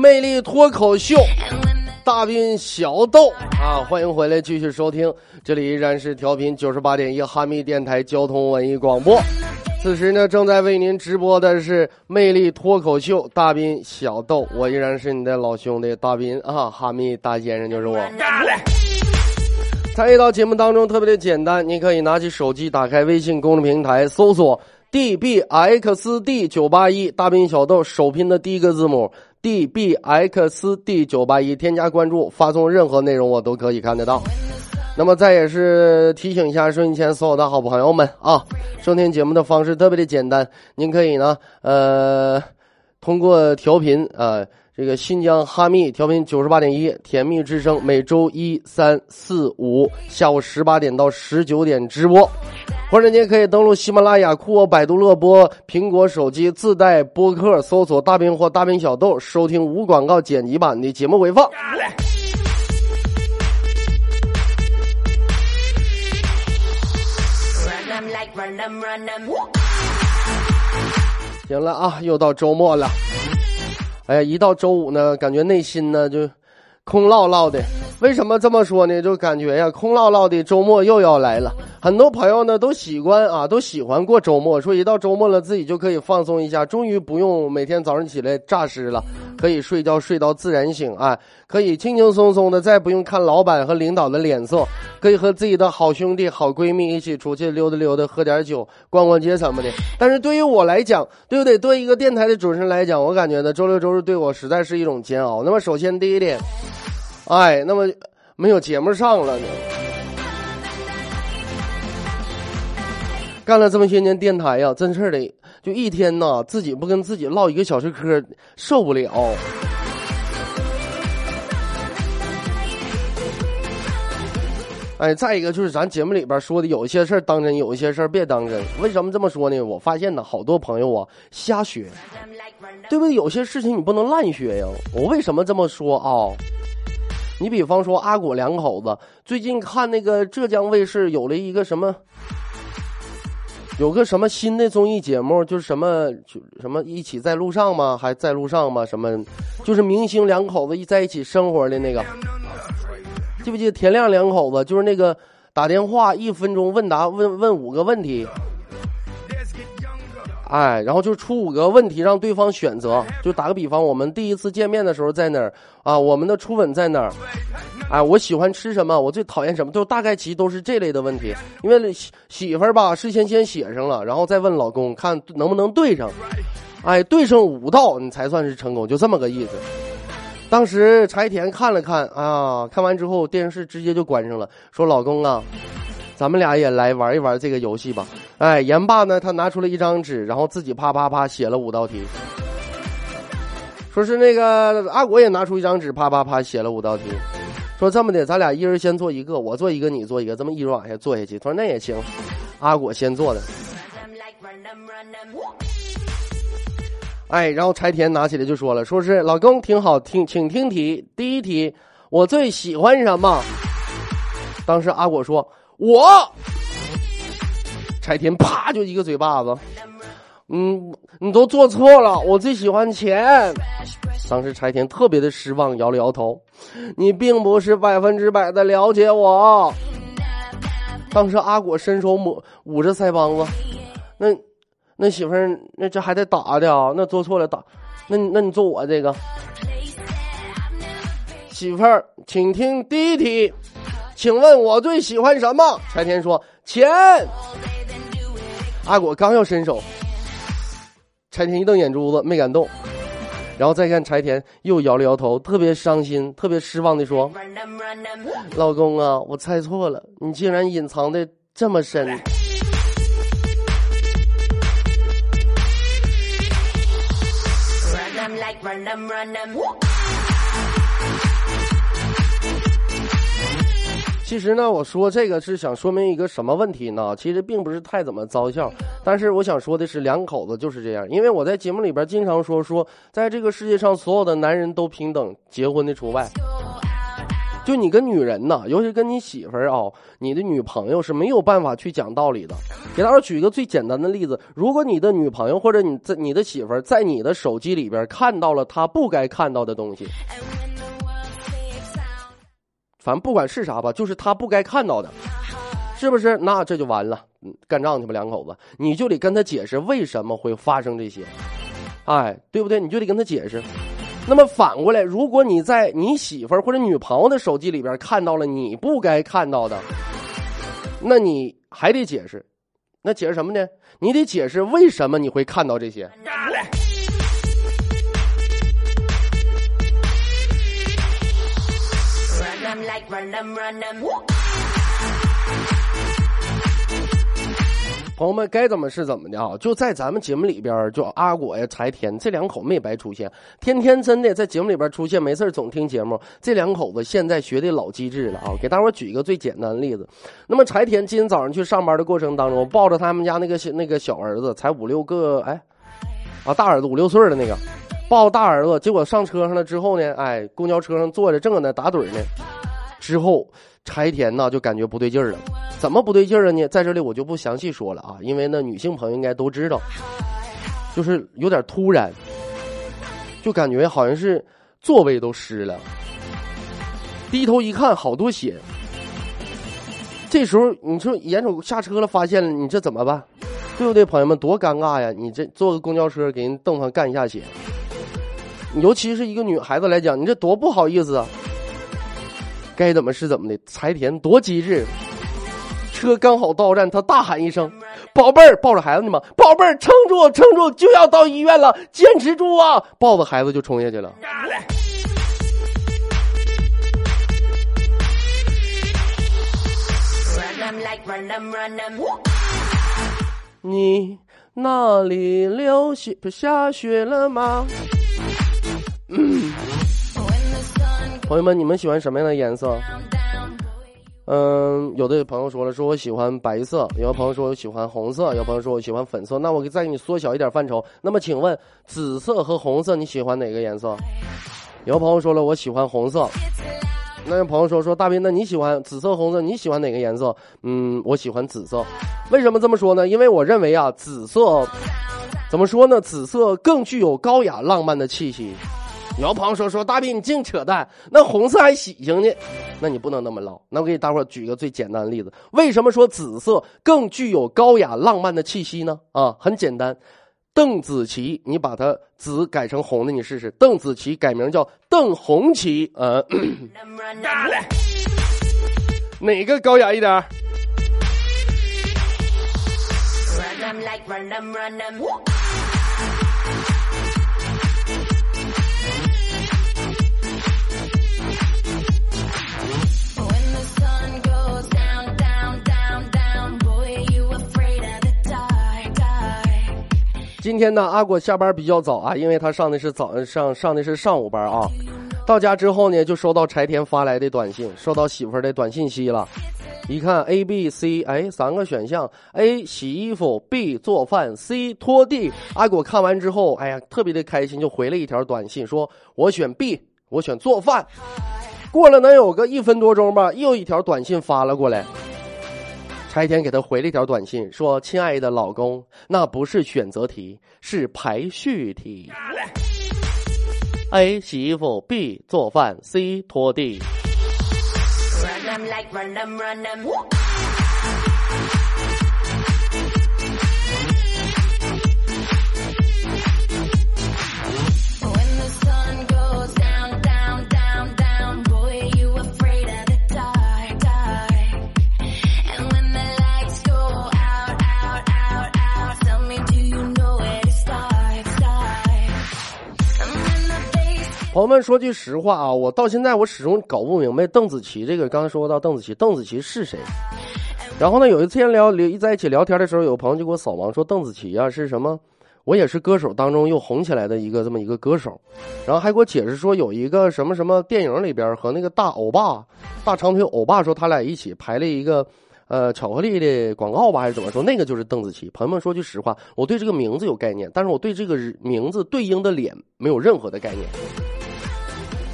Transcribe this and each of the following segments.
魅力脱口秀大兵小豆啊，欢迎回来继续收听，这里依然是调频九十八点一哈密电台交通文艺广播。此时呢，正在为您直播的是魅力脱口秀，大斌小豆，我依然是你的老兄弟大斌啊，哈密大先生就是我。参与到节目当中特别的简单，你可以拿起手机，打开微信公众平台，搜索 dbxd 九八一，大兵小豆首拼的第一个字母 dbxd 九八一，添加关注，发送任何内容我都可以看得到。那么再也是提醒一下收音前所有的好朋友们啊，收听节目的方式特别的简单，您可以呢，呃，通过调频啊这个新疆哈密调频九十八点一甜蜜之声，每周一、三、四、五下午十八点到十九点直播，或者您可以登录喜马拉雅、酷我、百度乐播、苹果手机自带播客，搜索“大兵”或“大兵小豆”，收听无广告剪辑版的节目回放。行了啊，又到周末了。哎，一到周五呢，感觉内心呢就空落落的。为什么这么说呢？就感觉呀，空落落的周末又要来了。很多朋友呢都喜欢啊，都喜欢过周末，说一到周末了，自己就可以放松一下，终于不用每天早上起来诈尸了，可以睡觉睡到自然醒，啊，可以轻轻松松的，再不用看老板和领导的脸色，可以和自己的好兄弟、好闺蜜一起出去溜达溜达，喝点酒，逛逛街什么的。但是对于我来讲，对不对？对一个电台的主持人来讲，我感觉呢，周六周日对我实在是一种煎熬。那么首先第一点，哎，那么没有节目上了呢。干了这么些年电台呀，真是的，就一天呐，自己不跟自己唠一个小时嗑，受不了。哎，再一个就是咱节目里边说的，有一些事儿当真，有一些事儿别当真。为什么这么说呢？我发现呢，好多朋友啊瞎学，对不对？有些事情你不能滥学呀。我为什么这么说啊？你比方说阿果两口子，最近看那个浙江卫视有了一个什么，有个什么新的综艺节目，就是什么就什么一起在路上吗？还在路上吗？什么，就是明星两口子一在一起生活的那个，记不记得田亮两口子？就是那个打电话一分钟问答问问五个问题。哎，然后就出五个问题让对方选择。就打个比方，我们第一次见面的时候在哪儿啊？我们的初吻在哪儿？哎，我喜欢吃什么？我最讨厌什么？就大概其都是这类的问题。因为媳媳妇儿吧，事先先写上了，然后再问老公看能不能对上。哎，对上五道你才算是成功，就这么个意思。当时柴田看了看啊，看完之后电视直接就关上了，说：“老公啊，咱们俩也来玩一玩这个游戏吧。”哎，言罢呢，他拿出了一张纸，然后自己啪啪啪写了五道题。说是那个阿果也拿出一张纸，啪啪啪写了五道题。说这么的，咱俩一人先做一个，我做一个，你做一个，这么一直往下做下去。他说那也行，阿果先做的。哎，然后柴田拿起来就说了，说是老公挺好听，请听题。第一题，我最喜欢什么？当时阿果说我。柴田啪就一个嘴巴子，嗯，你都做错了，我最喜欢钱。当时柴田特别的失望，摇了摇头，你并不是百分之百的了解我。当时阿果伸手抹捂着腮帮子，那那媳妇儿，那这还得打的啊？那做错了打，那那你做我这个媳妇儿，请听第一题，请问我最喜欢什么？柴田说钱。阿果刚要伸手，柴田一瞪眼珠子，没敢动。然后再看柴田又摇了摇头，特别伤心、特别失望的说老公啊，我猜错了，你竟然隐藏的这么深。”其实呢，我说这个是想说明一个什么问题呢？其实并不是太怎么糟笑，但是我想说的是，两口子就是这样。因为我在节目里边经常说说，在这个世界上所有的男人都平等，结婚的除外。就你跟女人呐，尤其跟你媳妇儿啊，你的女朋友是没有办法去讲道理的。给大家举一个最简单的例子：如果你的女朋友或者你在你的媳妇儿在你的手机里边看到了她不该看到的东西，反正不管是啥吧，就是他不该看到的，是不是？那这就完了，干仗去吧，两口子，你就得跟他解释为什么会发生这些，哎，对不对？你就得跟他解释。那么反过来，如果你在你媳妇儿或者女朋友的手机里边看到了你不该看到的，那你还得解释。那解释什么呢？你得解释为什么你会看到这些。Them like run them, run them. 朋友们该怎么是怎么的啊？就在咱们节目里边，就阿果呀、柴田这两口没白出现，天天真的在节目里边出现，没事总听节目。这两口子现在学的老机智了啊！给大伙儿举一个最简单的例子。那么柴田今天早上去上班的过程当中，抱着他们家那个小那个小儿子，才五六个，哎，啊大儿子五六岁的那个，抱大儿子，结果上车上了之后呢，哎，公交车上坐着正搁那打盹呢，之后柴田呢就感觉不对劲儿了。怎么不对劲儿了呢？在这里我就不详细说了啊，因为呢，女性朋友应该都知道，就是有点突然，就感觉好像是座位都湿了。低头一看，好多血。这时候你说眼瞅下车了，发现了，你这怎么办？对不对，朋友们，多尴尬呀！你这坐个公交车给人凳上干一下血，尤其是一个女孩子来讲，你这多不好意思啊！该怎么是怎么的，柴田多机智。车刚好到站，他大喊一声：“宝贝儿，抱着孩子呢吗？宝贝儿，撑住，撑住，就要到医院了，坚持住啊！”抱着孩子就冲下去了。你那里流血下雪了吗 sun 朋友们，你们喜欢什么样的颜色？嗯，有的朋友说了，说我喜欢白色；有的朋友说我喜欢红色；有的朋友说我喜欢粉色。那我再给你缩小一点范畴。那么，请问紫色和红色你喜欢哪个颜色？有的朋友说了，我喜欢红色。那有朋友说说大斌，那你喜欢紫色、红色？你喜欢哪个颜色？嗯，我喜欢紫色。为什么这么说呢？因为我认为啊，紫色怎么说呢？紫色更具有高雅浪漫的气息。有的朋友说说大斌，你净扯淡，那红色还喜庆呢。那你不能那么唠。那我给大伙儿举个最简单的例子，为什么说紫色更具有高雅浪漫的气息呢？啊，很简单，邓紫棋，你把它紫改成红的，你试试。邓紫棋改名叫邓红旗，呃.哪个高雅一点今天呢，阿果下班比较早啊，因为他上的是早上上的是上午班啊。到家之后呢，就收到柴田发来的短信，收到媳妇儿的短信息了。一看 A、B、C，哎，三个选项：A 洗衣服，B 做饭，C 拖地。阿果看完之后，哎呀，特别的开心，就回了一条短信，说我选 B，我选做饭。过了能有个一分多钟吧，又一条短信发了过来。柴田给他回了一条短信，说：“亲爱的老公，那不是选择题，是排序题。A 洗衣服，B 做饭，C 拖地。朋友们说句实话啊，我到现在我始终搞不明白邓紫棋这个。刚才说到邓紫棋，邓紫棋是谁？然后呢，有一天聊聊在一起聊天的时候，有朋友就给我扫盲说邓紫棋啊是什么？我也是歌手当中又红起来的一个这么一个歌手，然后还给我解释说有一个什么什么电影里边和那个大欧巴、大长腿欧巴说他俩一起拍了一个。呃，巧克力的广告吧，还是怎么说？那个就是邓紫棋。朋友们说句实话，我对这个名字有概念，但是我对这个名字对应的脸没有任何的概念。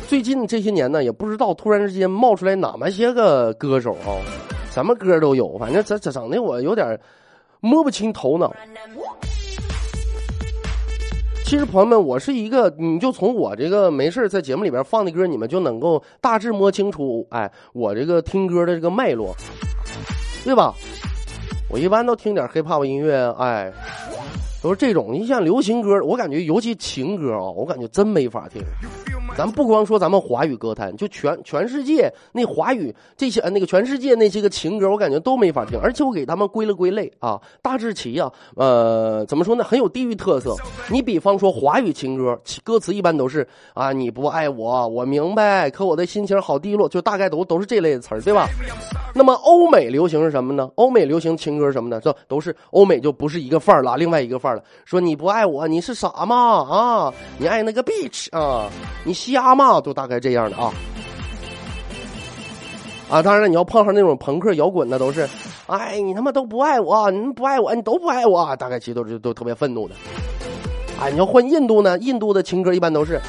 最近这些年呢，也不知道突然之间冒出来哪么些个歌手啊，什么歌都有，反正这这整的我有点摸不清头脑。其实朋友们，我是一个，你就从我这个没事在节目里边放的歌，你们就能够大致摸清楚，哎，我这个听歌的这个脉络。对吧？我一般都听点 hiphop 音乐，哎，都是这种。你像流行歌，我感觉尤其情歌啊，我感觉真没法听。咱不光说咱们华语歌坛，就全全世界那华语这些那个全世界那些个情歌，我感觉都没法听。而且我给他们归了归类啊，大致齐啊，呃，怎么说呢？很有地域特色。你比方说华语情歌，歌词一般都是啊，你不爱我，我明白，可我的心情好低落，就大概都都是这类的词儿，对吧？那么欧美流行是什么呢？欧美流行情歌什么呢，这都是欧美就不是一个范儿了，另外一个范儿了。说你不爱我，你是傻吗？啊，你爱那个 bitch 啊，你。瞎嘛，都大概这样的啊啊！当然了，你要碰上那种朋克摇滚的，都是，哎，你他妈都不爱我，你不爱我，你都不爱我，大概其实都是都特别愤怒的。哎，你要换印度呢？印度的情歌一般都是，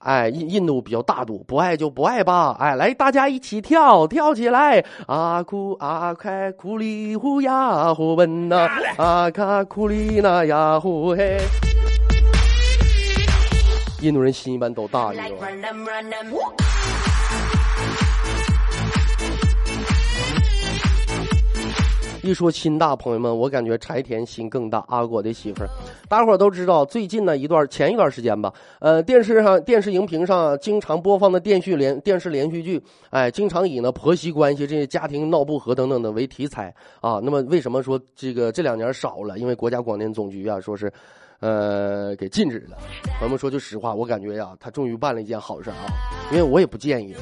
哎，印印度比较大度，不爱就不爱吧。哎，来，大家一起跳，跳起来！阿库阿开库里呼呀呼奔呐，阿卡库里那呀呼嘿。印度人心一般都大，你知道吗？一说心大，朋友们，我感觉柴田心更大。阿果的媳妇儿，大伙儿都知道，最近呢一段前一段时间吧，呃，电视上电视荧屏上经常播放的电视连电视连续剧，哎，经常以呢婆媳关系、这些家庭闹不和等等的为题材啊。那么为什么说这个这两年少了？因为国家广电总局啊，说是。呃，给禁止了。朋友们说句实话，我感觉呀，他终于办了一件好事啊，因为我也不建议。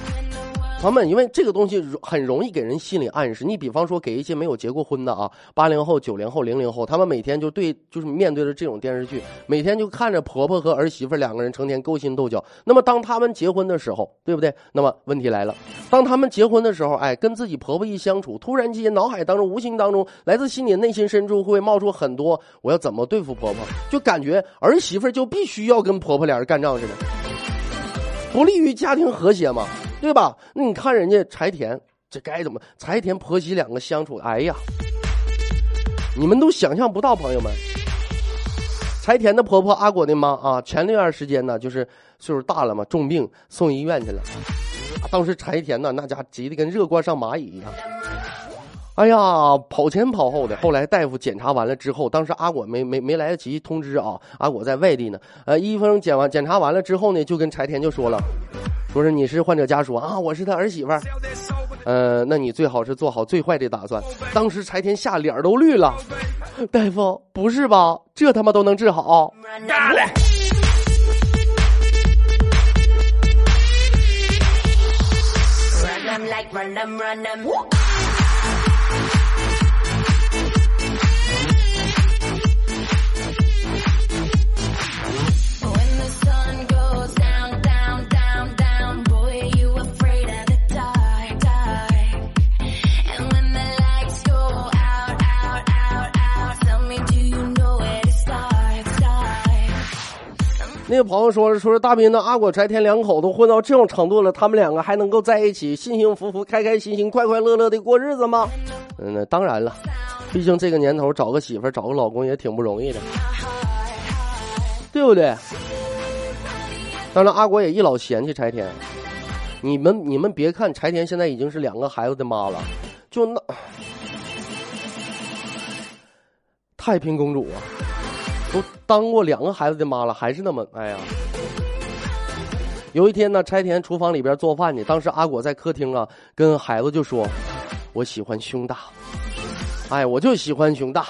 朋友们，因为这个东西很容易给人心理暗示。你比方说，给一些没有结过婚的啊，八零后、九零后、零零后，他们每天就对，就是面对着这种电视剧，每天就看着婆婆和儿媳妇两个人成天勾心斗角。那么，当他们结婚的时候，对不对？那么问题来了，当他们结婚的时候，哎，跟自己婆婆一相处，突然间脑海当中、无形当中，来自心里内心深处会冒出很多，我要怎么对付婆婆？就感觉儿媳妇就必须要跟婆婆俩人干仗似的，不利于家庭和谐嘛。对吧？那你看人家柴田，这该怎么？柴田婆媳两个相处，哎呀，你们都想象不到，朋友们。柴田的婆婆阿果的妈啊，前那段时间呢，就是岁数大了嘛，重病送医院去了。当时柴田呢，那家急得跟热锅上蚂蚁一样。哎呀，跑前跑后的。后来大夫检查完了之后，当时阿果没没没来得及通知啊，阿果在外地呢。呃，医生检完检查完了之后呢，就跟柴田就说了。说是你是患者家属啊，我是他儿媳妇儿，呃，那你最好是做好最坏的打算。当时柴田吓脸都绿了，大夫不是吧？这他妈都能治好？那个朋友说，说是大斌的阿果柴田两口子混到这种程度了，他们两个还能够在一起，幸幸福福、开开心心、快快乐乐的过日子吗？嗯，那当然了，毕竟这个年头找个媳妇、找个老公也挺不容易的，对不对？当然，阿果也一老嫌弃柴田。你们你们别看柴田现在已经是两个孩子的妈了，就那太平公主啊。都当过两个孩子的妈了，还是那么哎呀！有一天呢，柴田厨房里边做饭呢，当时阿果在客厅啊，跟孩子就说：“我喜欢胸大，哎，我就喜欢胸大。”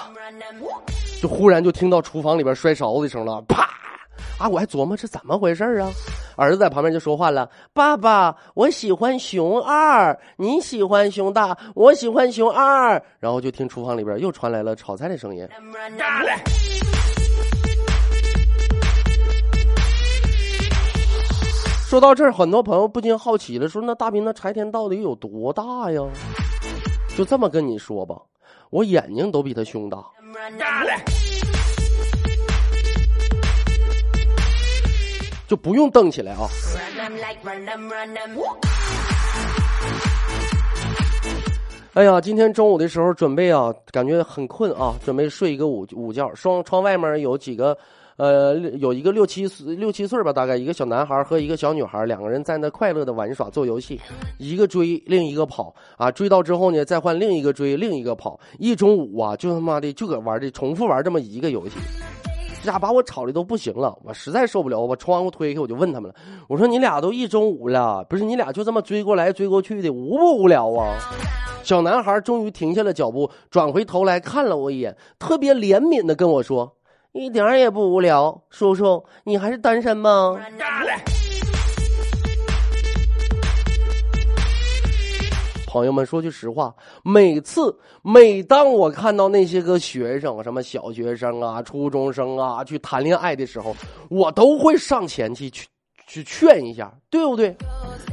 就忽然就听到厨房里边摔勺子声了，啪！阿果还琢磨这怎么回事啊？儿子在旁边就说话了：“爸爸，我喜欢熊二，你喜欢熊大，我喜欢熊二。”然后就听厨房里边又传来了炒菜的声音。说到这儿，很多朋友不禁好奇了，说：“那大斌，那柴田到底有多大呀？”就这么跟你说吧，我眼睛都比他胸大。就不用瞪起来啊！哎呀，今天中午的时候准备啊，感觉很困啊，准备睡一个午午觉。窗窗外面有几个，呃，有一个六七岁六七岁吧，大概一个小男孩和一个小女孩，两个人在那快乐的玩耍做游戏，一个追另一个跑啊，追到之后呢，再换另一个追另一个跑，一中午啊，就他妈的就搁玩的重复玩这么一个游戏。这家把我吵的都不行了，我实在受不了，我把窗户推开，我就问他们了，我说你俩都一中午了，不是你俩就这么追过来追过去的，无不无聊啊？小男孩终于停下了脚步，转回头来看了我一眼，特别怜悯的跟我说：“一点也不无聊，叔叔，你还是单身吗？”朋友们，说句实话，每次每当我看到那些个学生，什么小学生啊、初中生啊，去谈恋爱的时候，我都会上前去去去劝一下，对不对？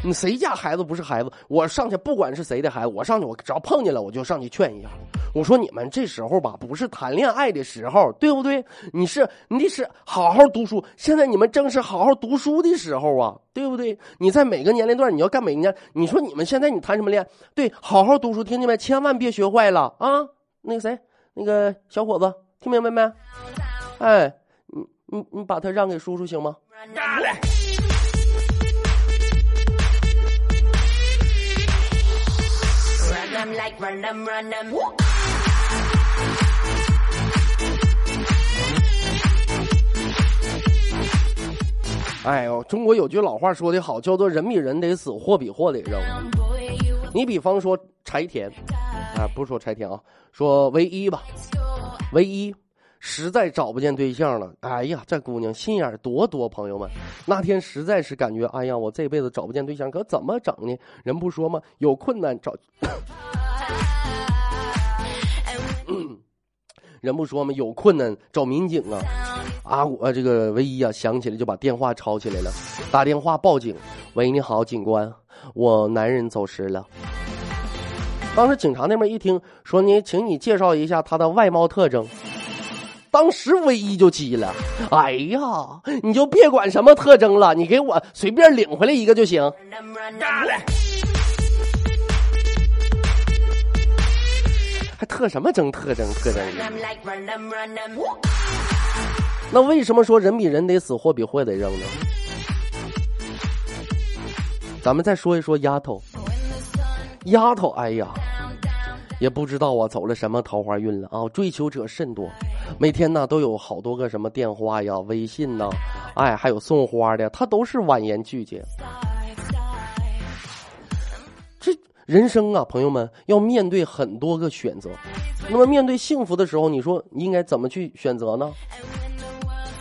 你谁家孩子不是孩子？我上去，不管是谁的孩子，我上去，我只要碰见了，我就上去劝一下。我说你们这时候吧，不是谈恋爱的时候，对不对？你是你得是好好读书。现在你们正是好好读书的时候啊，对不对？你在每个年龄段，你要干每个年。你说你们现在你谈什么恋？对，好好读书，听见没？千万别学坏了啊！那个谁，那个小伙子，听明白没？哎，你你你把他让给叔叔行吗？哎呦，中国有句老话说的好，叫做“人比人得死，货比货得扔”。你比方说柴田，啊，不说柴田啊，说唯一吧，唯一实在找不见对象了。哎呀，这姑娘心眼多多，朋友们，那天实在是感觉，哎呀，我这辈子找不见对象，可怎么整呢？人不说吗？有困难找。人不说吗？有困难找民警啊！啊，我这个唯一啊，想起来就把电话抄起来了，打电话报警。喂，你好，警官，我男人走失了。当时警察那边一听说你，请你介绍一下他的外貌特征。当时唯一就急了，哎呀，你就别管什么特征了，你给我随便领回来一个就行。还特什么征特征特征？那为什么说人比人得死，货比货得扔呢？咱们再说一说丫头，丫头，哎呀，也不知道啊，走了什么桃花运了啊！追求者甚多，每天呢都有好多个什么电话呀、微信呐，哎，还有送花的，他都是婉言拒绝。人生啊，朋友们要面对很多个选择。那么面对幸福的时候，你说应该怎么去选择呢？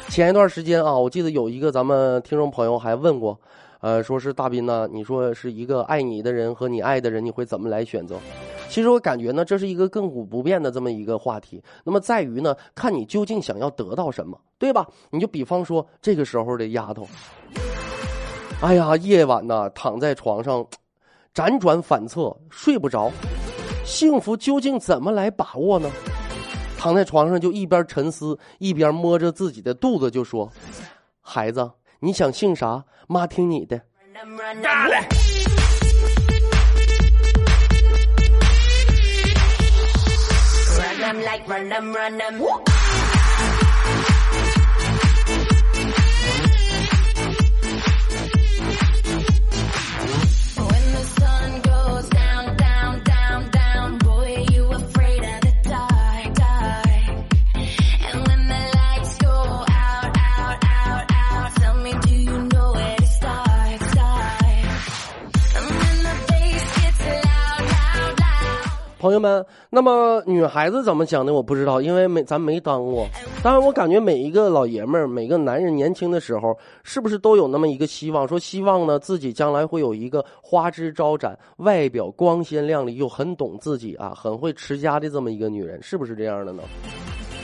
前一段时间啊，我记得有一个咱们听众朋友还问过，呃，说是大斌呢，你说是一个爱你的人和你爱的人，你会怎么来选择？其实我感觉呢，这是一个亘古不变的这么一个话题。那么在于呢，看你究竟想要得到什么，对吧？你就比方说这个时候的丫头，哎呀，夜晚呢，躺在床上。辗转反侧睡不着幸福究竟怎么来把握呢？躺在床上就一边沉思一边摸着自己的肚子就说孩子你想姓啥？妈听你的。朋友们，那么女孩子怎么想的我不知道，因为没咱没当过。当然，我感觉每一个老爷们儿，每个男人年轻的时候，是不是都有那么一个希望，说希望呢自己将来会有一个花枝招展、外表光鲜亮丽又很懂自己啊、很会持家的这么一个女人，是不是这样的呢？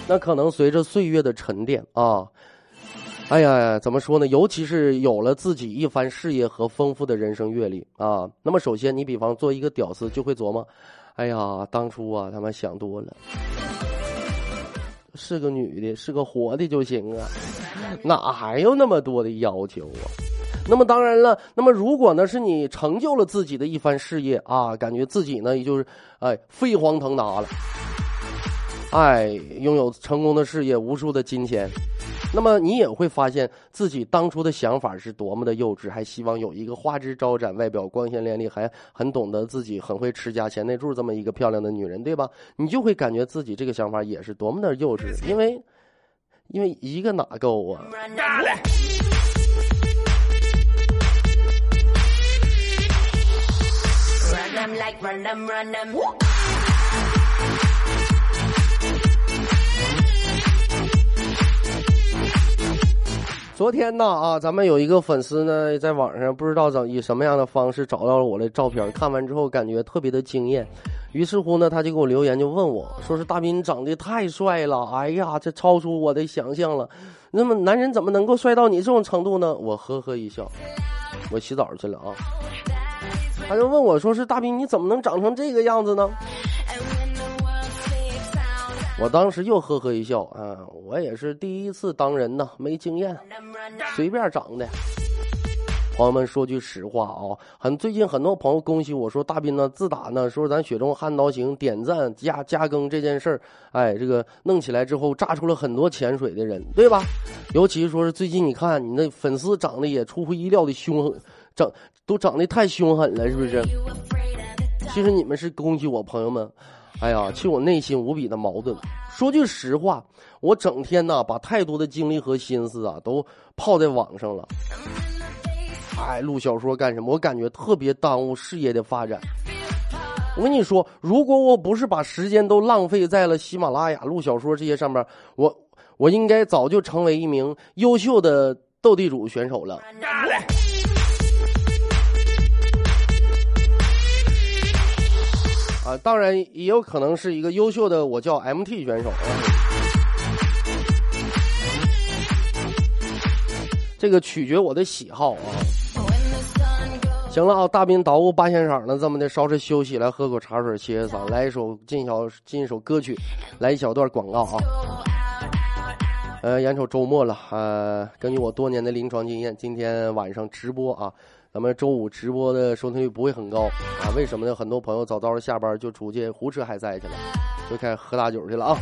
那可能随着岁月的沉淀啊，哎呀，怎么说呢？尤其是有了自己一番事业和丰富的人生阅历啊，那么首先你比方做一个屌丝，就会琢磨。哎呀，当初啊，他妈想多了，是个女的，是个活的就行啊，哪还有那么多的要求啊？那么当然了，那么如果呢是你成就了自己的一番事业啊，感觉自己呢也就是哎飞黄腾达了，哎拥有成功的事业，无数的金钱。那么你也会发现自己当初的想法是多么的幼稚，还希望有一个花枝招展、外表光鲜亮丽，还很懂得自己、很会持家、钱内助这么一个漂亮的女人，对吧？你就会感觉自己这个想法也是多么的幼稚，因为，因为一个哪够啊？Run them like run them, run them. 昨天呢啊，咱们有一个粉丝呢，在网上不知道怎以什么样的方式找到了我的照片，看完之后感觉特别的惊艳，于是乎呢，他就给我留言，就问我说是大斌长得太帅了，哎呀，这超出我的想象了。那么男人怎么能够帅到你这种程度呢？我呵呵一笑，我洗澡去了啊。他就问我说是大斌你怎么能长成这个样子呢？我当时又呵呵一笑啊，我也是第一次当人呐，没经验。随便长的。朋友们说句实话啊，很最近很多朋友恭喜我说大斌呢，自打呢说咱雪中悍刀行点赞加加更这件事儿，哎，这个弄起来之后炸出了很多潜水的人，对吧？尤其说是最近你看你那粉丝长得也出乎意料的凶狠，长都长得太凶狠了，是不是？其实你们是恭喜我，朋友们。哎呀，其实我内心无比的矛盾。说句实话，我整天呐把太多的精力和心思啊都泡在网上了。哎，录小说干什么？我感觉特别耽误事业的发展。我跟你说，如果我不是把时间都浪费在了喜马拉雅录小说这些上面，我我应该早就成为一名优秀的斗地主选手了。当然也有可能是一个优秀的我叫 MT 选手啊。这个取决我的喜好啊。行了啊，大斌捣鼓八仙场呢，这么的稍事休息，来喝口茶水歇歇嗓，来一首进小进一首歌曲，来一小段广告啊。呃，眼瞅周末了，呃，根据我多年的临床经验，今天晚上直播啊，咱们周五直播的收听率不会很高啊，为什么呢？很多朋友早早的下班就出去胡吃海塞去了，就开始喝大酒去了啊。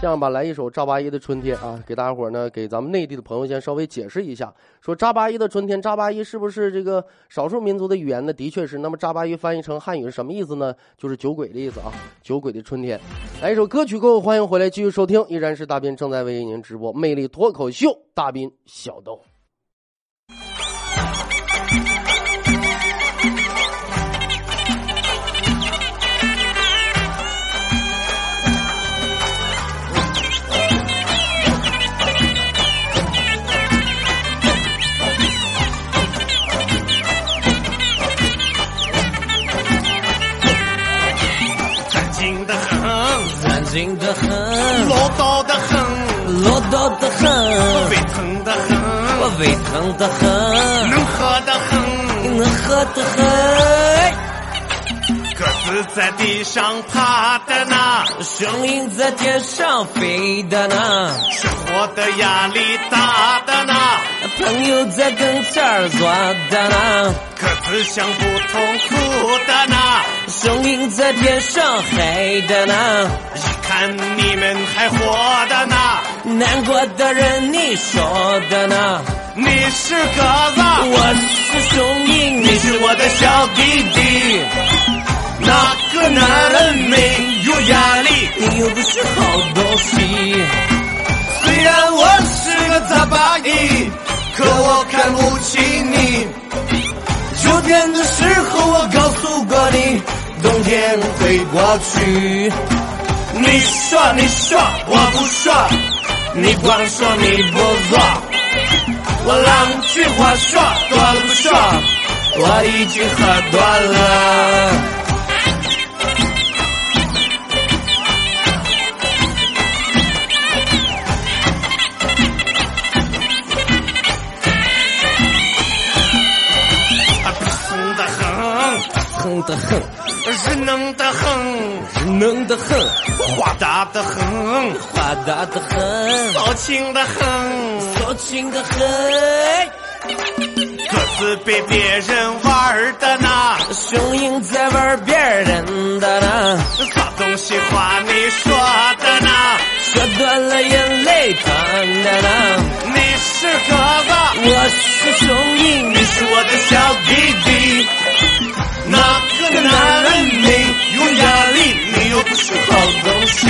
这样吧，来一首扎巴依的《春天》啊，给大家伙儿呢，给咱们内地的朋友先稍微解释一下，说扎巴依的《春天》，扎巴依是不是这个少数民族的语言呢？的确是。那么扎巴依翻译成汉语是什么意思呢？就是酒鬼的意思啊，酒鬼的春天。来一首歌曲过后，欢迎回来继续收听，依然是大斌正在为您直播《魅力脱口秀》，大斌小豆。安静的很，唠叨的很，唠叨的很，我胃疼的很，我胃疼的很，能喝的很，能喝的很。鸽子在地上爬的呢，声音在天上飞的呢，生活的压力大的呢，朋友在跟前儿坐的呢，鸽子想不痛苦的呢，声音在天上嗨的呢，一看你们还活的呢，难过的人你说的呢，你是鸽子，我是雄鹰，你是我的小弟弟，哪个男人没有压力？你又不是好东西。虽然我是个杂巴一，可我看不起你。秋天的时候，我告诉过你，冬天会过去。你说你说我不说，你光说你不做。我两句话说多了不说，我已经喝多了。疼的很，疼得很，人能的很，能的很，话大的很，话大的很，骚情的很，骚情的很，各自被别人玩的呢，雄鹰在玩别人的呢，啥东西话你说的呢？说断了眼泪淌的呢。你是哥哥，我是雄鹰，你是我的小弟弟，哪个男人没有压力？你又不是好东西。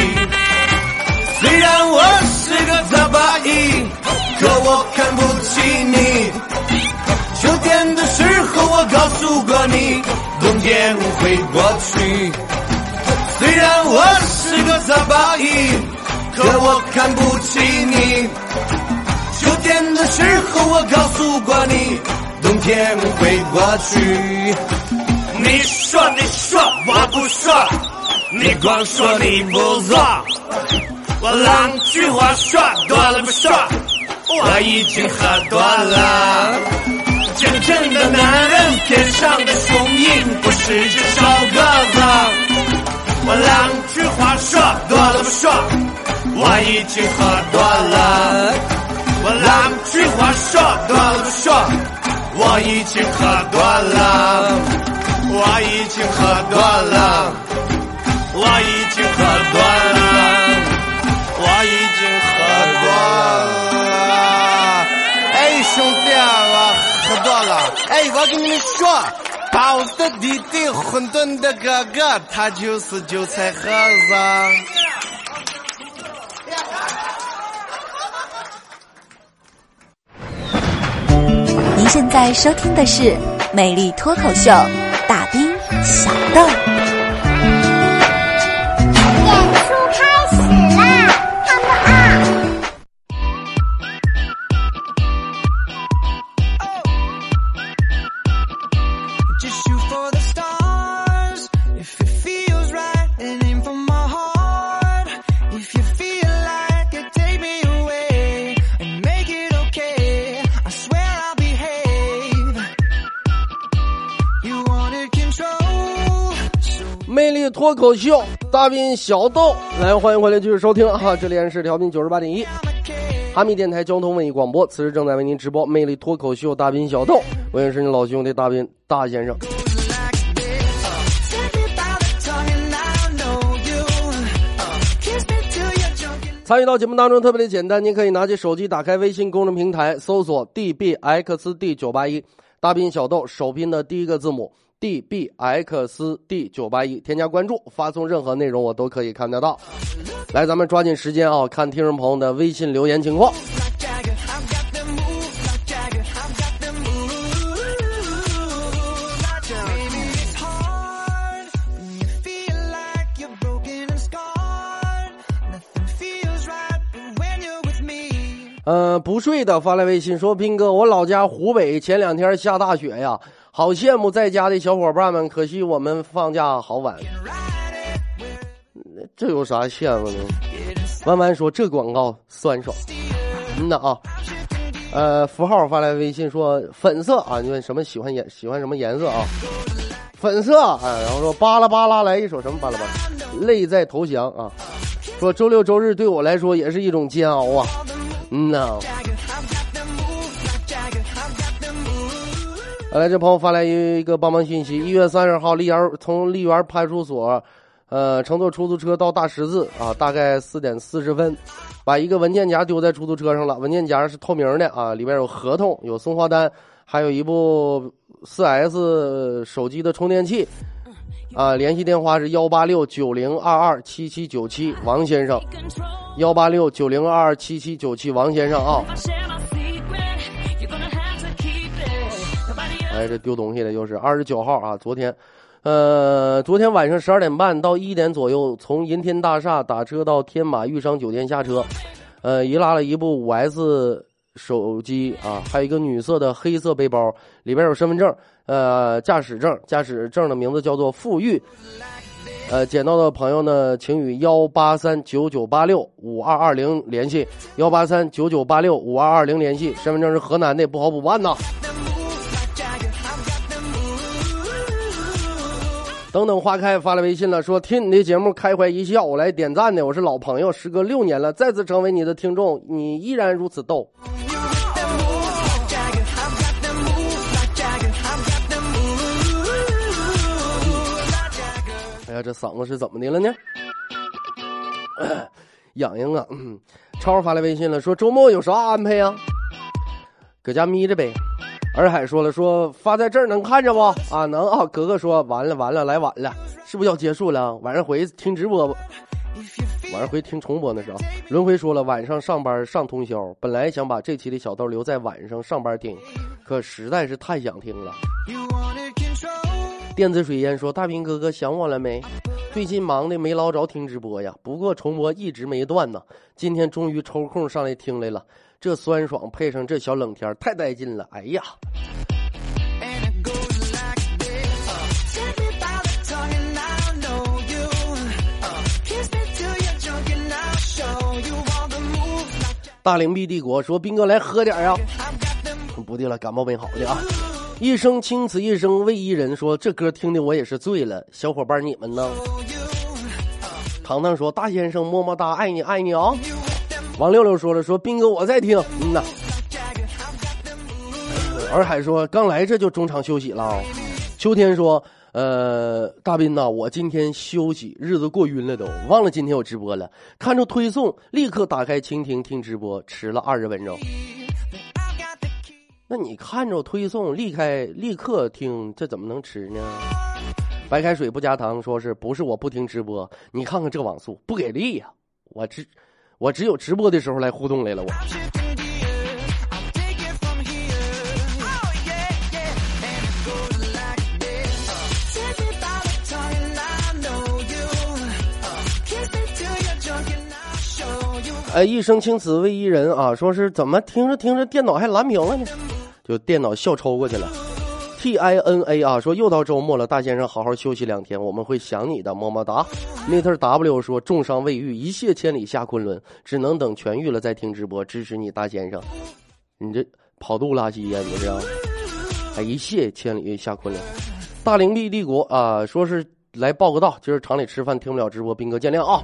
虽然我是个杂巴一，可我看不起你。秋天的时候我告诉过你，冬天会过去。虽然我是个杂巴一，可我看不起你。秋天的时候我告诉过你，冬天会过去。你说你说我不说，你光说你不做。我两句话说多了不说，我已经喝多了。真正的男人，天上的雄鹰，不是只小鸽子。我两句话说多了不说，我已经喝多了。我两句话说多了不说，我已经喝多了，我已经喝多了，我已经喝多了，我已经喝多了。哎，兄弟啊，我喝多了。哎，我跟你们说，包子的弟弟，混沌的哥哥，他就是韭菜盒子。您现在收听的是《美丽脱口秀》，大兵小豆。脱口秀，大兵小豆，来欢迎回来继续收听哈，这里是调频九十八点一，哈密电台交通文艺广播，此时正在为您直播魅力脱口秀大兵小豆，我也是你老兄弟大兵大先生。参与到节目当中特别的简单，您可以拿起手机打开微信公众平台，搜索 dbxd 九八一，大兵小豆首拼的第一个字母 dbxd 九八一，添加关注，发送任何内容我都可以看得到。来，咱们抓紧时间啊，看听众朋友的微信留言情况。呃，不睡的发来微信说：“斌哥，我老家湖北前两天下大雪呀，好羡慕在家的小伙伴们。可惜我们放假好晚，这有啥羡慕的？”弯弯说：“这广告酸爽。”嗯呐啊，呃，符号发来微信说：“粉色啊，你问什么喜欢颜喜欢什么颜色啊？粉色啊，然后说巴拉巴拉来一首什么巴拉巴拉，泪在投降啊。说周六周日对我来说也是一种煎熬啊。嗯呐。”来，这朋友发来一个帮忙信息：一月三十号，丽园从丽园派出所，呃，乘坐出租车到大十字啊，大概四点四十分，把一个文件夹丢在出租车上了。文件夹是透明的啊，里边有合同、有送货单，还有一部四 S 手机的充电器。啊，联系电话是幺八六九零二二七七九七，王先生。幺八六九零二二七七九七，王先生啊。哎，这丢东西的又是二十九号啊，昨天，呃，昨天晚上十二点半到一点左右，从银天大厦打车到天马豫商酒店下车，呃，遗落了一部五 S 手机啊，还有一个女色的黑色背包，里边有身份证，呃，驾驶证，驾驶证的名字叫做富裕。呃，捡到的朋友呢，请与幺八三九九八六五二二零联系，幺八三九九八六五二二零联系。身份证是河南的，不好补办呐。等等花开发来微信了，说听你的节目开怀一笑，我来点赞的，我是老朋友，时隔六年了，再次成为你的听众，你依然如此逗。哎呀，这嗓子是怎么的了呢？痒痒啊！嗯，超发来微信了，说周末有啥安排呀？搁家眯着呗。洱海说了，说发在这儿能看着不？啊，能啊。格格说完了完了，来晚了，是不是要结束了？晚上回听直播不？晚上回听重播那时候。轮回说了，晚上上班上通宵，本来想把这期的小豆留在晚上上班听，可实在是太想听了。电子水烟说：“大兵哥哥想我了没？最近忙的没捞着听直播呀，不过重播一直没断呢。今天终于抽空上来听来了，这酸爽配上这小冷天，太带劲了！哎呀，大灵璧帝国说：兵哥来喝点啊，不对了，感冒没好的啊。”一生青瓷一生为伊人，说这歌听的我也是醉了。小伙伴你们呢？糖糖说大先生么么哒，爱你爱你啊！王六六说了说斌哥我在听，嗯呐。洱海说刚来这就中场休息了。秋天说呃大斌呐，我今天休息，日子过晕了都，忘了今天有直播了。看着推送，立刻打开蜻蜓听直播，迟了二十分钟。那你看着推送，立开立刻听，这怎么能迟呢？白开水不加糖，说是不是我不听直播？你看看这网速不给力呀！我这我只有直播的时候来互动来了，我。哎，一生青瓷为伊人啊！说是怎么听着听着电脑还蓝屏了呢？就电脑笑抽过去了。T I N A 啊，说又到周末了，大先生好好休息两天，我们会想你的，么么哒。Meter W 说重伤未愈，一泻千里下昆仑，只能等痊愈了再听直播，支持你大先生。你这跑肚拉稀呀，你这样，哎一泻千里下昆仑。大灵璧帝国啊，说是来报个到，今儿厂里吃饭听不了直播，斌哥见谅啊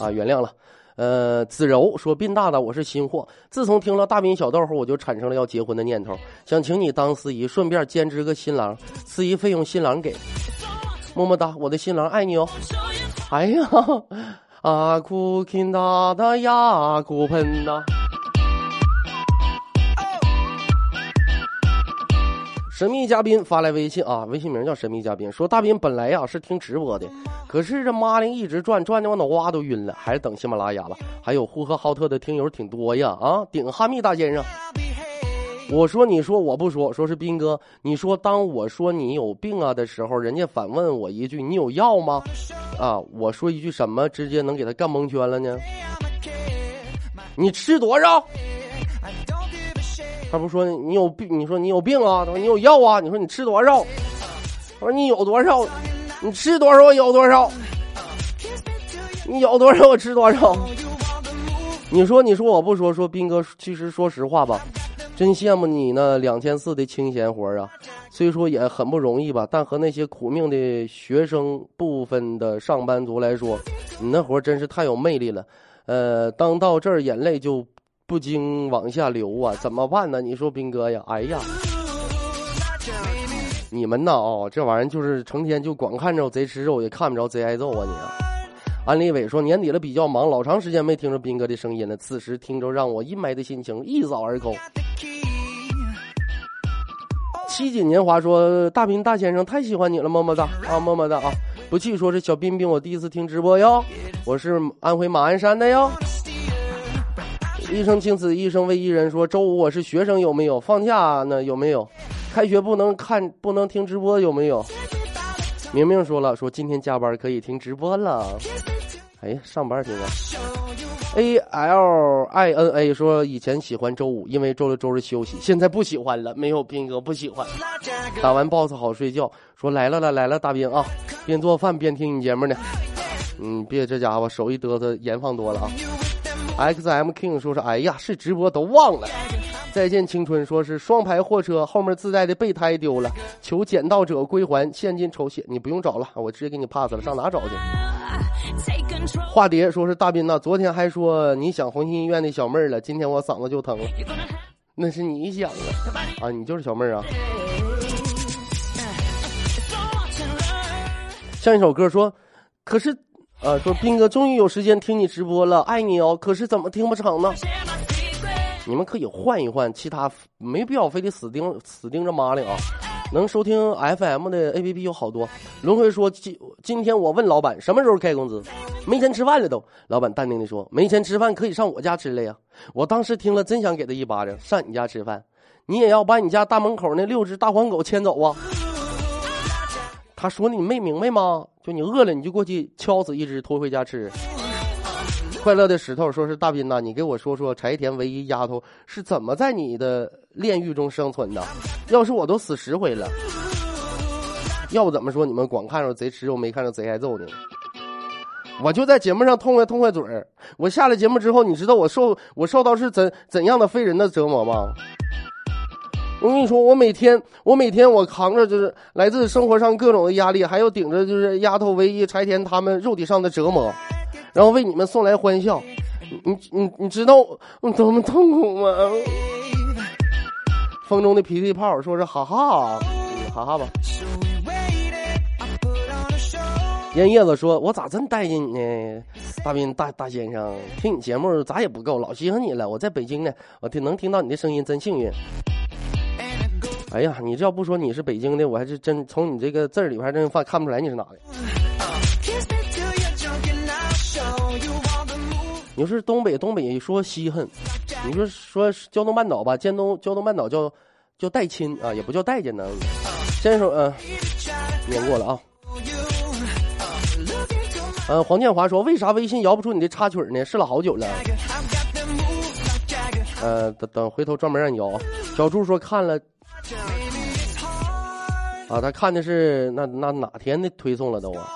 啊，原谅了。呃，子柔说：“斌大大，我是新货。自从听了大斌小豆后，我就产生了要结婚的念头，想请你当司仪，顺便兼职个新郎。司仪费用新郎给，么么哒，我的新郎爱你哦。哎呀，阿库钦达的呀，库喷呐。”神秘嘉宾发来微信啊，微信名叫神秘嘉宾，说大斌本来呀是听直播的，可是这妈铃一直转，转的我脑瓜都晕了，还是等喜马拉雅吧。还有呼和浩特的听友挺多呀，啊，顶哈密大先生。我说你说我不说，说是斌哥，你说当我说你有病啊的时候，人家反问我一句你有药吗？啊，我说一句什么直接能给他干蒙圈了呢？你吃多少？他不说你有病，你说你有病啊？他说你有药啊？你说你吃多少？我说你有多少？你吃多少我有多少？你有多少我吃多少？你说你说我不说说斌哥，其实说实话吧，真羡慕你那两千四的清闲活啊，虽说也很不容易吧，但和那些苦命的学生部分的上班族来说，你那活真是太有魅力了。呃，当到这儿眼泪就。不禁往下流啊，怎么办呢？你说斌哥呀，哎呀，你们呐哦，这玩意儿就是成天就光看着贼吃肉，也看不着贼挨揍啊你啊！安利伟说年底了比较忙，老长时间没听着斌哥的声音了，此时听着让我阴霾的心情一扫而空。七锦年华说大斌大先生太喜欢你了，么么哒啊，么么哒啊！不气说是小彬彬，我第一次听直播哟，我是安徽马鞍山的哟。一生青此一生为一人说周五我是学生有没有放假呢有没有？开学不能看不能听直播有没有？明明说了，说今天加班可以听直播了。哎呀，上班听啊。A L I N A 说以前喜欢周五，因为周六周日休息，现在不喜欢了，没有斌哥不喜欢。打完 boss 好睡觉，说来了了来了，大斌啊，边做饭边听你节目呢。嗯，别这家伙手一嘚瑟，盐放多了啊。X M King 说是哎呀，是直播都忘了。再见青春说是双排货车后面自带的备胎丢了，求捡到者归还，现金酬谢，你不用找了，我直接给你 pass 了，上哪找去？化蝶说是大斌呐，昨天还说你想红星医院的小妹儿了，今天我嗓子就疼了，那是你想的啊，你就是小妹儿啊。像一首歌说，可是，呃，说斌哥终于有时间听你直播了，爱你哦，可是怎么听不成呢？你们可以换一换其他，没必要非得死盯死盯着妈的啊！能收听 FM 的 APP 有好多。轮回说今今天我问老板什么时候开工资，没钱吃饭了都。老板淡定的说，没钱吃饭可以上我家吃了呀。我当时听了真想给他一巴掌，上你家吃饭，你也要把你家大门口那六只大黄狗牵走啊！他说你没明白吗？就你饿了你就过去敲死一只拖回家吃。快乐的石头说是大斌呐，你给我说说柴田唯一丫头是怎么在你的炼狱中生存的？要是我都死十回了，要不怎么说你们光看着贼吃肉，没看着贼挨揍呢？我就在节目上痛快痛快嘴儿。我下了节目之后，你知道我受我受到是怎怎样的非人的折磨吗？我跟你说，我每天我每天我扛着就是来自生活上各种的压力，还要顶着就是丫头唯一柴田他们肉体上的折磨。然后为你们送来欢笑，你你你知道我多么痛苦吗？风中的皮皮泡说是哈哈，哈哈吧。烟叶子说：“我咋这么待见你呢？大斌大大先生，听你节目咋也不够，老稀罕你了。我在北京呢，我听能听到你的声音真幸运。哎呀，你这要不说你是北京的，我还是真从你这个字儿里边还真发看不出来你是哪的。”你说东北，东北说稀罕；你说说胶东半岛吧，胶东胶东半岛叫叫带亲啊，也不叫待见呢。先说，嗯、念过了啊。嗯、黄建华说，为啥微信摇不出你的插曲呢？试了好久了。呃，等等，回头专门让你摇。小猪说看了，啊，他看的是那那哪天的推送了都啊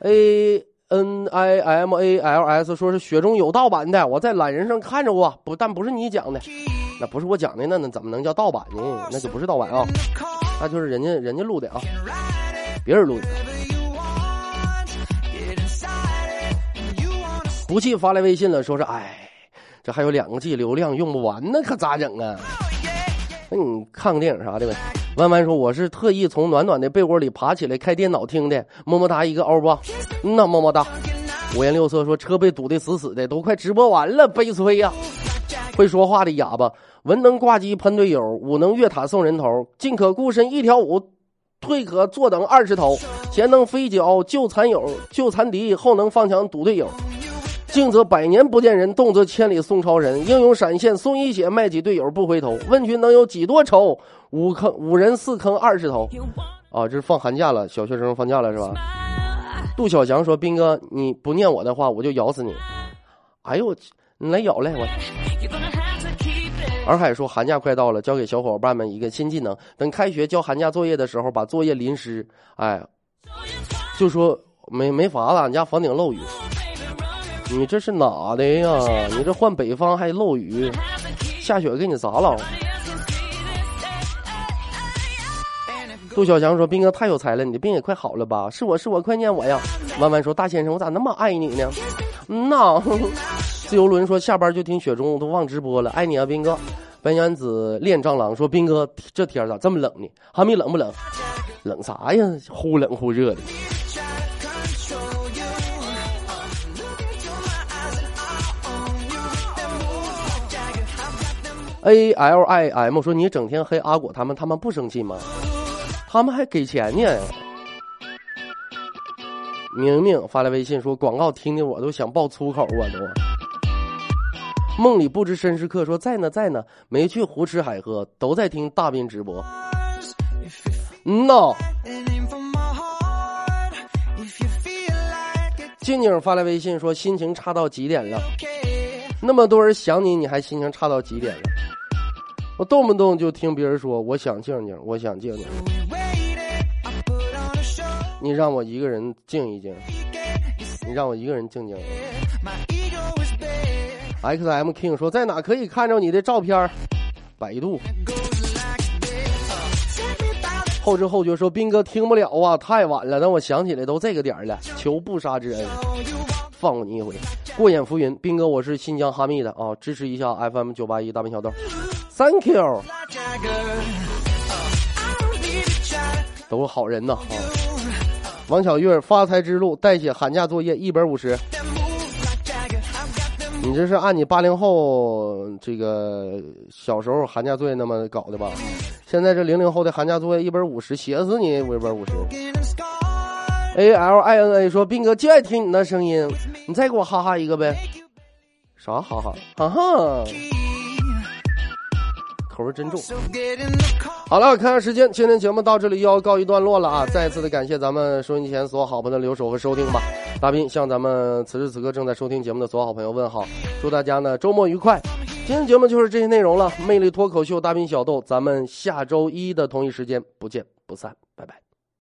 ？A N I M A L S 说是雪中有盗版的，我在懒人上看着过，不，但不是你讲的，那不是我讲的，那那怎么能叫盗版呢？那就不是盗版啊，那就是人家人家录的啊，别人录的。不气发来微信了，说是哎，这还有两个 G 流量用不完呢，可咋整啊？那你看个电影啥的呗。弯弯说：“我是特意从暖暖的被窝里爬起来开电脑听的，么么哒一个欧巴，嗯呐么么哒。”五颜六色说：“车被堵得死死的，都快直播完了，悲催呀！”会说话的哑巴，文能挂机喷队友，武能越塔送人头，进可孤身一条舞，退可坐等二十头，前能飞脚救残友救残敌，后能放墙堵队友。静则百年不见人，动则千里送超人。英勇闪现送一血，卖给队友不回头。问君能有几多愁？五坑五人四坑二十头。啊，这是放寒假了，小学生放假了是吧？杜小强说：“斌哥，你不念我的话，我就咬死你。”哎呦我去，你来咬来我。洱海说：“寒假快到了，教给小伙伴们一个新技能。等开学交寒假作业的时候，把作业淋湿。哎，就说没没法子，俺家房顶漏雨。你这是哪的呀？你这换北方还漏雨，下雪给你砸了。”杜小强说：“斌哥太有才了，你的病也快好了吧？是我是我，快念我呀！”弯弯说：“大先生，我咋那么爱你呢？”嗯呐。自由轮说：“下班就听雪中，都忘直播了，爱你啊，斌哥。”白娘子恋蟑螂说：“斌哥，这天咋这么冷呢？哈密冷不冷？冷啥呀？忽冷忽热的。” A L I M 说：“你整天黑阿果他们，他们不生气吗？他们还给钱呢。”明明发来微信说：“广告听的我都想爆粗口，我都。”梦里不知身是客说：“在呢，在呢，没去胡吃海喝，都在听大斌直播。”嗯呐。静静发来微信说心情差到极点了，那么多人想你，你还心情差到极点了？动不动就听别人说我想静静，我想静静，你让我一个人静一静，你让我一个人静静。X M King 说在哪可以看着你的照片？百度。后知后觉说斌哥听不了啊，太晚了。但我想起来都这个点了，求不杀之恩，放过你一回。过眼浮云，斌哥我是新疆哈密的啊，支持一下 FM 九八一大兵小豆，Thank you，都是好人呐啊。王小月发财之路代写寒假作业一本五十。你这是按你八零后这个小时候寒假作业那么搞的吧？现在这零零后的寒假作业一本五十，写死你！我一本五十。A L I N A 说：“斌哥就爱听你那声音，你再给我哈哈一个呗。”啥哈哈？哈哈，口味真重。好了，看看时间，今天节目到这里又要告一段落了啊！再次的感谢咱们收音机前所有好朋友的留守和收听吧。大斌向咱们此时此刻正在收听节目的所有好朋友问好，祝大家呢周末愉快。今天节目就是这些内容了，魅力脱口秀大斌小豆，咱们下周一的同一时间不见不散，拜拜。